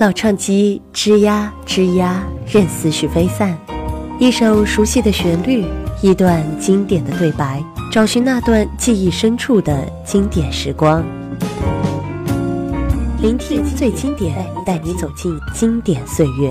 老唱机吱呀吱呀，任思绪飞散。一首熟悉的旋律，一段经典的对白，找寻那段记忆深处的经典时光。聆听最经典，带你走进经典岁月。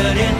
自在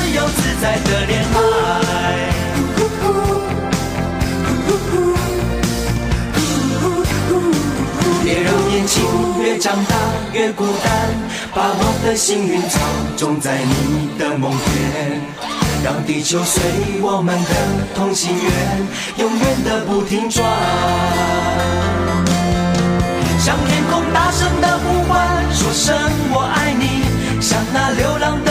在的恋爱。别让年轻越长大越孤单，把我的幸运草种在你的梦田，让地球随我们的同心圆，永远的不停转。向天空大声的呼唤，说声我爱你。像那流浪的，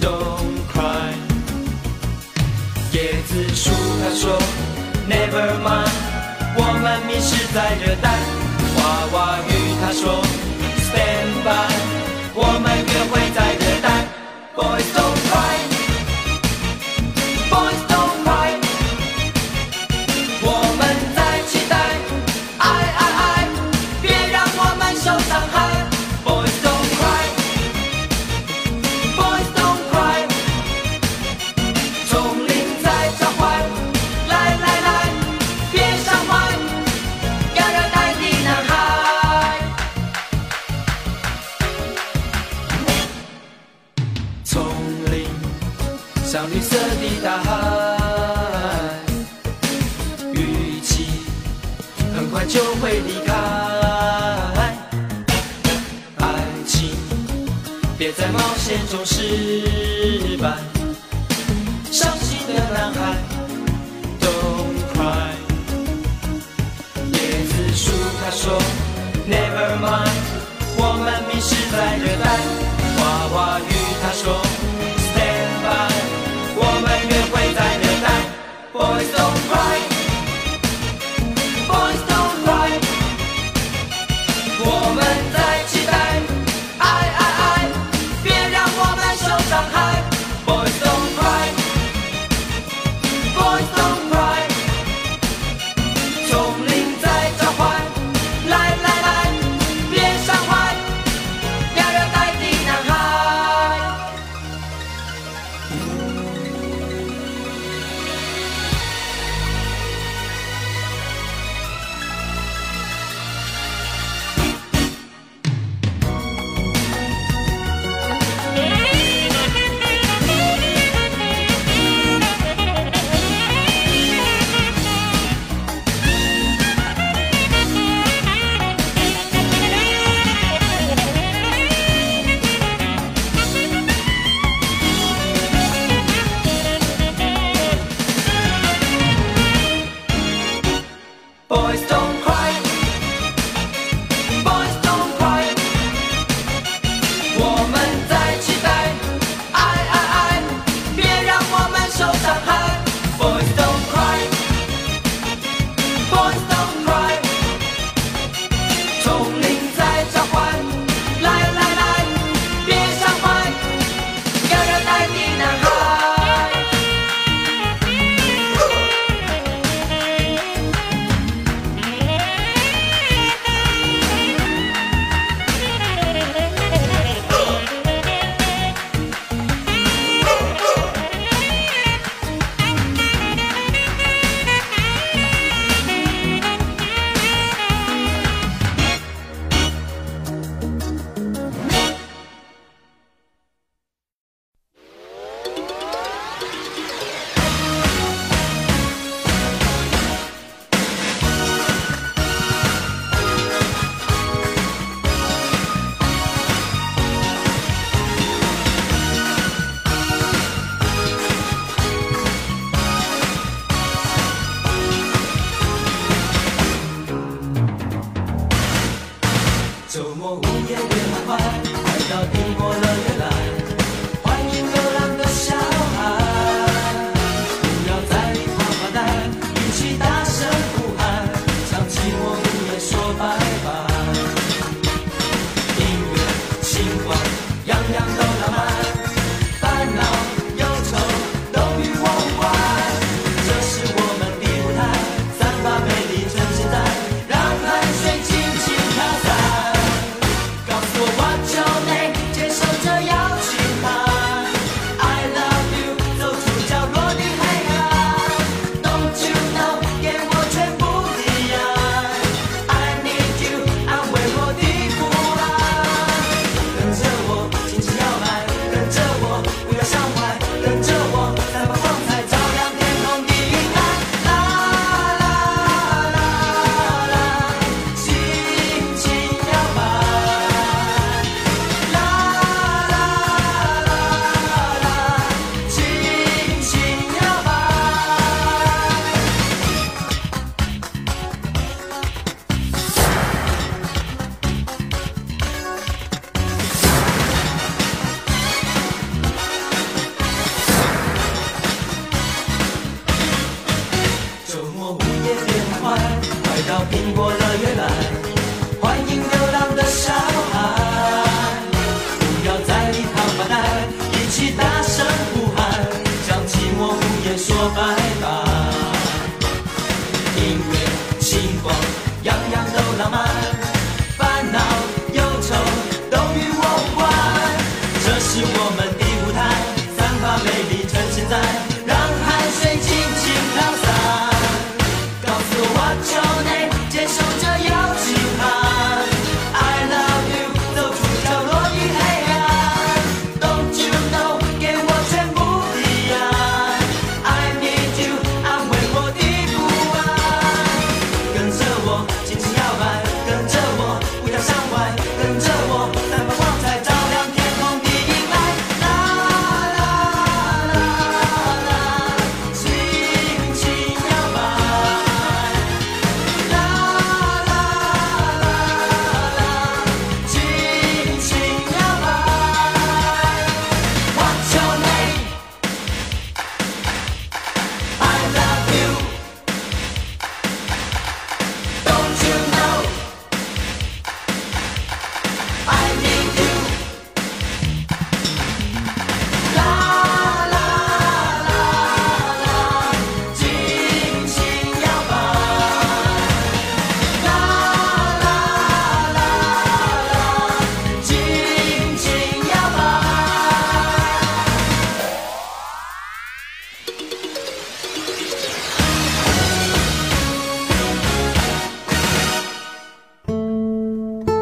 ，Don't cry。椰子树他说，Never mind，我们迷失在热带。娃娃鱼他说，Stand by，我们约会在热带。Boys 别在冒险中失败，伤心的男孩，Don't cry。椰子树他说，Never mind，我们迷失在热带。娃娃鱼他说，Stand by，我们约会在热带，Boy。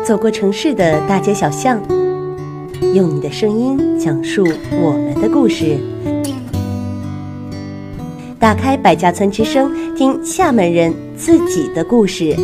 走过城市的大街小巷，用你的声音讲述我们的故事。打开百家村之声，听厦门人自己的故事。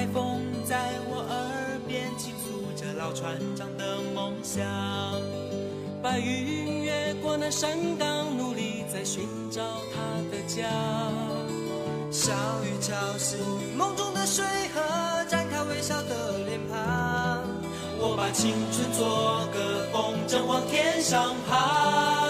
海风在我耳边倾诉着老船长的梦想，白云越过那山岗，努力在寻找他的家。小雨敲醒梦中的水河，展开微笑的脸庞。我把青春做个风筝往天上爬。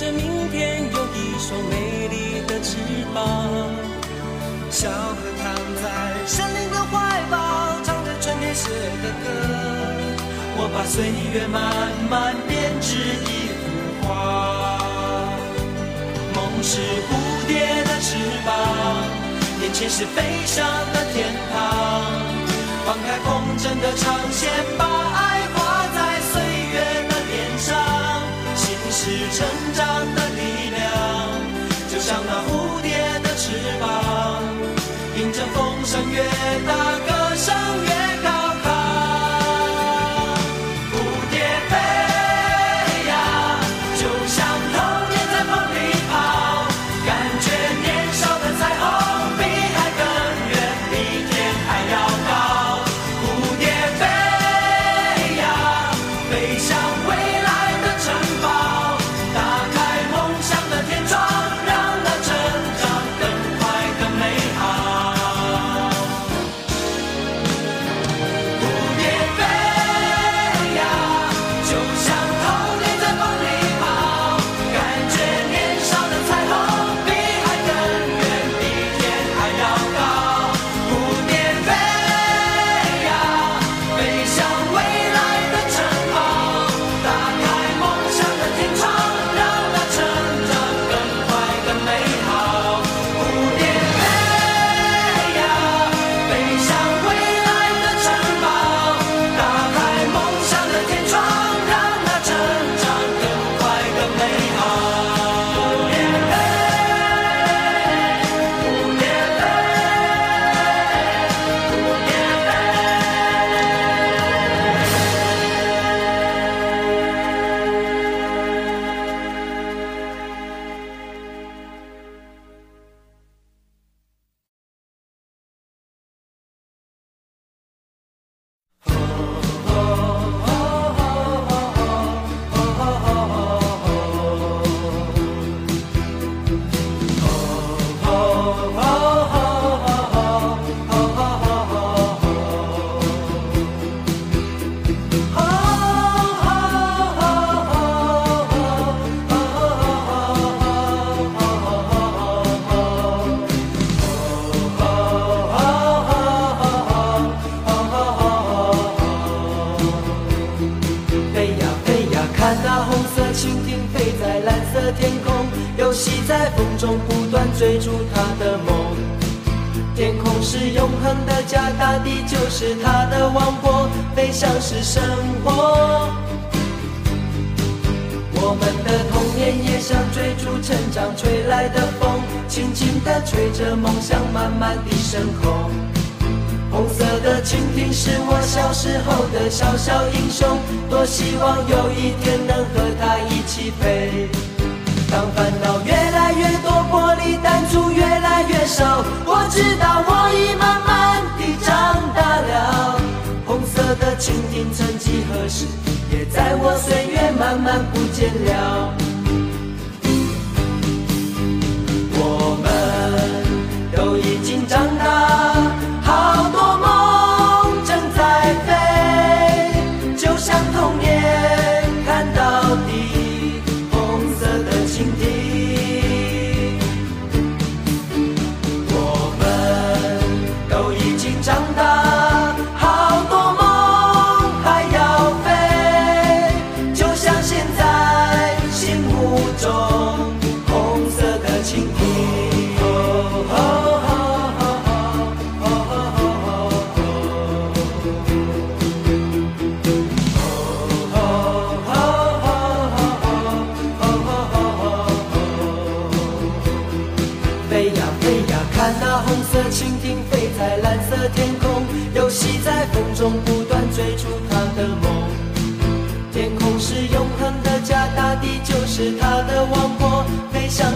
着明天有一双美丽的翅膀。小河躺在森林的怀抱，唱着春天写的歌。我把岁月慢慢编织一幅画。梦是蝴蝶的翅膀，眼前是飞翔的天堂。放开风筝的长线，把爱是成长的力量就像那蝴蝶的翅膀迎着风声越大歌声越高亢蝴蝶飞呀就像童年在风里跑感觉年少的彩虹比海更远比天还要高蝴蝶飞呀飞向的家大地就是他的王国飞翔是生活我们的童年也像追逐成长吹来的风轻轻的吹着梦想慢慢的升空红色的蜻蜓是我小时候的小小英雄多希望有一天能和它一起飞。当烦恼越来越多玻璃弹珠越来越少我知道我已慢慢长大了红色的蜻蜓曾几何时也在我岁月慢慢不见了。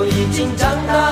我已经长大。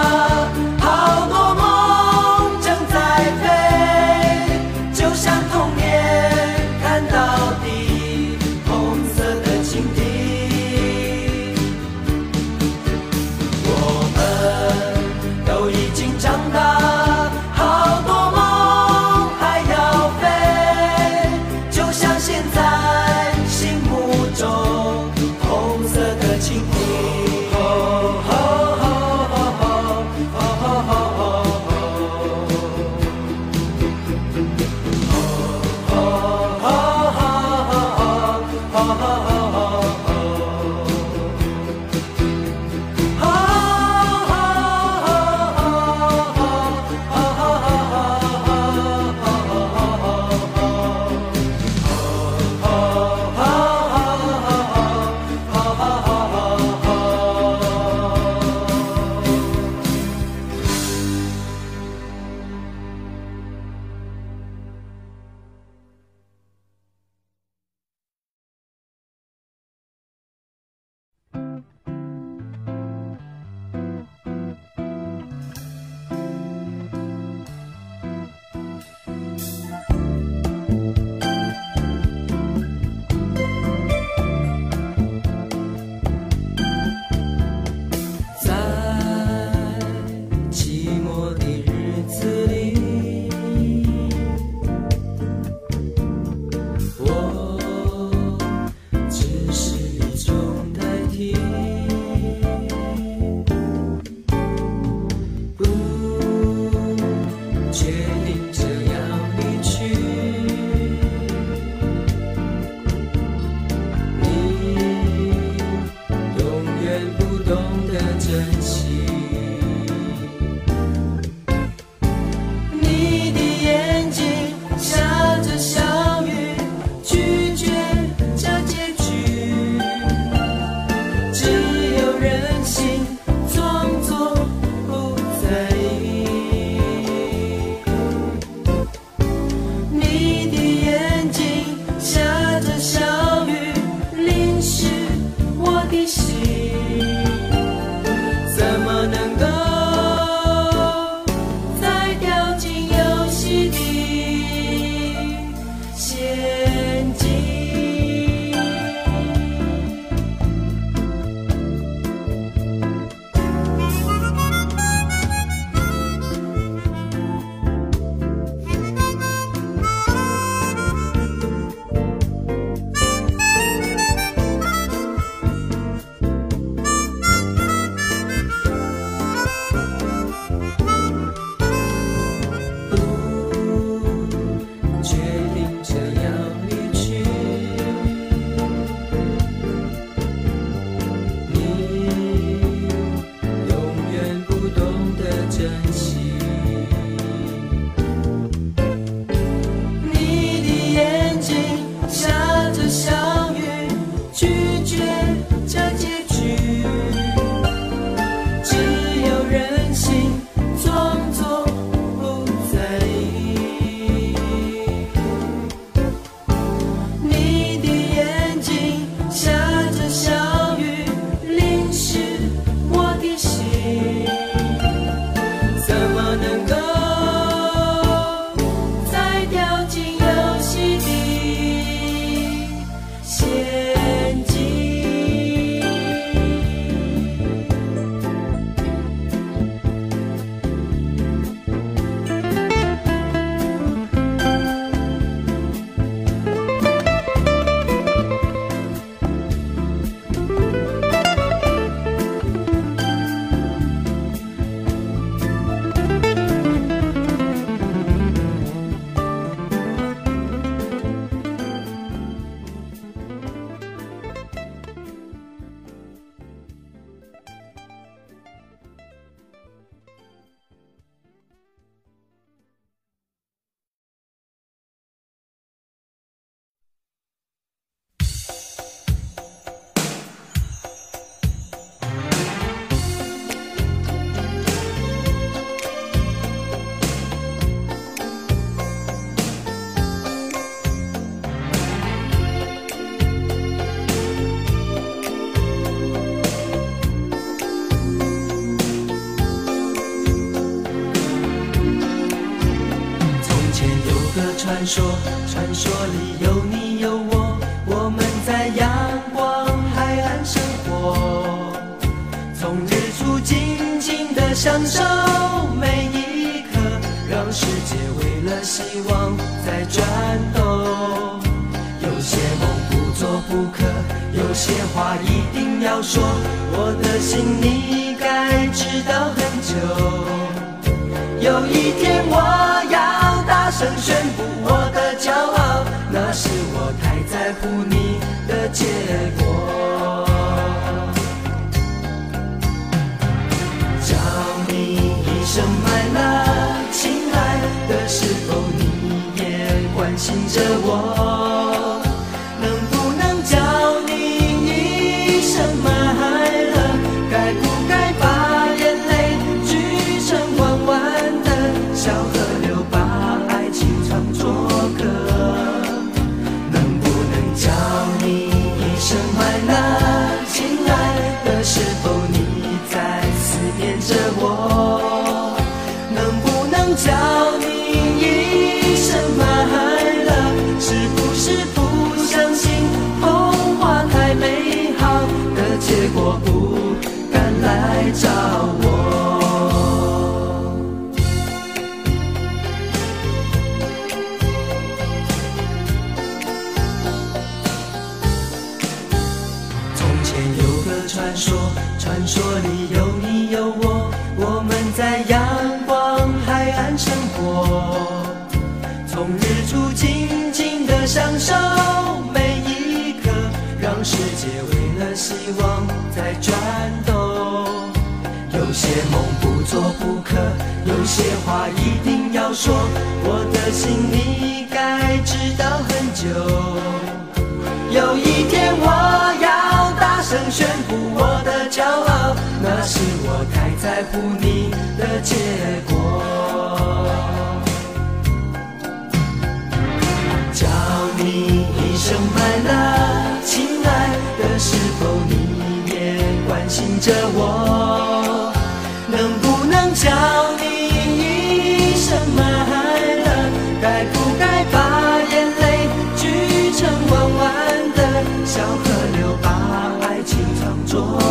说，传说里有你有我，我们在阳光海岸生活。从日出静静的享受每一刻，让世界为了希望在转动。有些梦不做不可，有些话一定要说，我的心你该知道很久。有一天我要大声宣布深爱了亲爱的，是否你也关心着我？传说里有你有我，我们在阳光海岸生活。从日出静静的享受每一刻，让世界为了希望在转动。有些梦不做不可，有些话一定要说，我的心你该知道很久。有一天我声宣布我的骄傲，那是我太在乎你的结果。叫你一声 my love，亲爱的，是否你也关心着我？做。